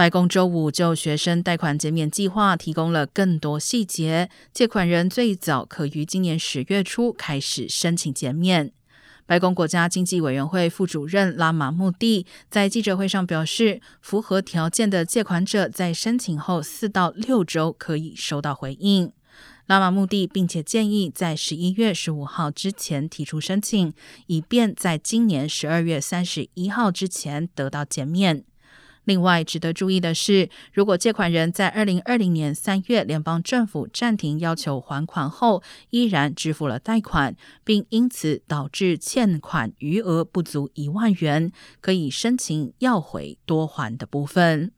白宫周五就学生贷款减免计划提供了更多细节，借款人最早可于今年十月初开始申请减免。白宫国家经济委员会副主任拉马穆蒂在记者会上表示，符合条件的借款者在申请后四到六周可以收到回应。拉马穆蒂并且建议在十一月十五号之前提出申请，以便在今年十二月三十一号之前得到减免。另外，值得注意的是，如果借款人在二零二零年三月联邦政府暂停要求还款后，依然支付了贷款，并因此导致欠款余额不足一万元，可以申请要回多还的部分。